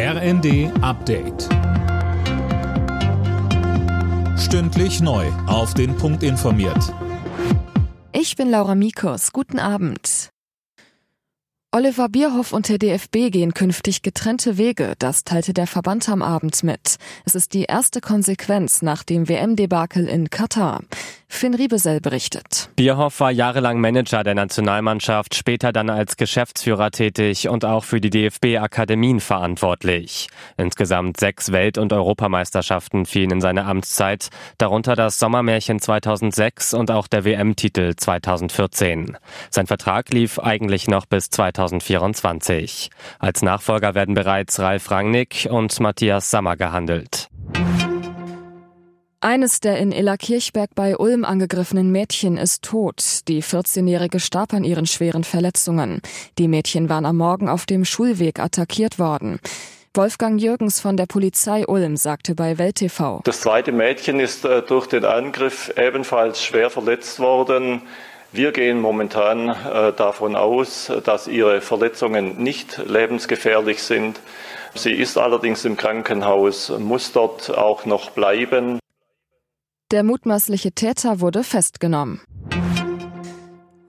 RND Update. Stündlich neu. Auf den Punkt informiert. Ich bin Laura Mikos. Guten Abend. Oliver Bierhoff und der DFB gehen künftig getrennte Wege, das teilte der Verband am Abend mit. Es ist die erste Konsequenz nach dem WM-Debakel in Katar. Finn Riebesell berichtet. Bierhoff war jahrelang Manager der Nationalmannschaft, später dann als Geschäftsführer tätig und auch für die DFB-Akademien verantwortlich. Insgesamt sechs Welt- und Europameisterschaften fielen in seine Amtszeit, darunter das Sommermärchen 2006 und auch der WM-Titel 2014. Sein Vertrag lief eigentlich noch bis 2024. Als Nachfolger werden bereits Ralf Rangnick und Matthias Sammer gehandelt. Eines der in Illerkirchberg bei Ulm angegriffenen Mädchen ist tot. Die 14-Jährige starb an ihren schweren Verletzungen. Die Mädchen waren am Morgen auf dem Schulweg attackiert worden. Wolfgang Jürgens von der Polizei Ulm sagte bei Welt TV. Das zweite Mädchen ist äh, durch den Angriff ebenfalls schwer verletzt worden. Wir gehen momentan äh, davon aus, dass ihre Verletzungen nicht lebensgefährlich sind. Sie ist allerdings im Krankenhaus, muss dort auch noch bleiben. Der mutmaßliche Täter wurde festgenommen.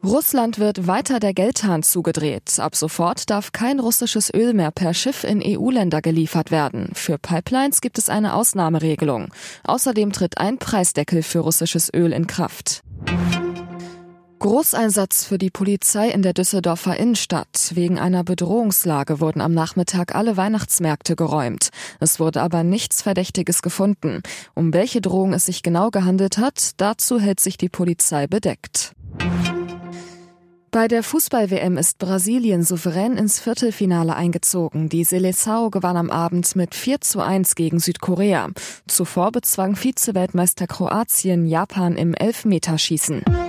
Russland wird weiter der Geldhahn zugedreht. Ab sofort darf kein russisches Öl mehr per Schiff in EU-Länder geliefert werden. Für Pipelines gibt es eine Ausnahmeregelung. Außerdem tritt ein Preisdeckel für russisches Öl in Kraft. Großeinsatz für die Polizei in der Düsseldorfer Innenstadt. Wegen einer Bedrohungslage wurden am Nachmittag alle Weihnachtsmärkte geräumt. Es wurde aber nichts Verdächtiges gefunden. Um welche Drohung es sich genau gehandelt hat, dazu hält sich die Polizei bedeckt. Bei der Fußball-WM ist Brasilien souverän ins Viertelfinale eingezogen. Die Seleção gewann am Abend mit 4 zu 1 gegen Südkorea. Zuvor bezwang Vize-Weltmeister Kroatien Japan im Elfmeterschießen.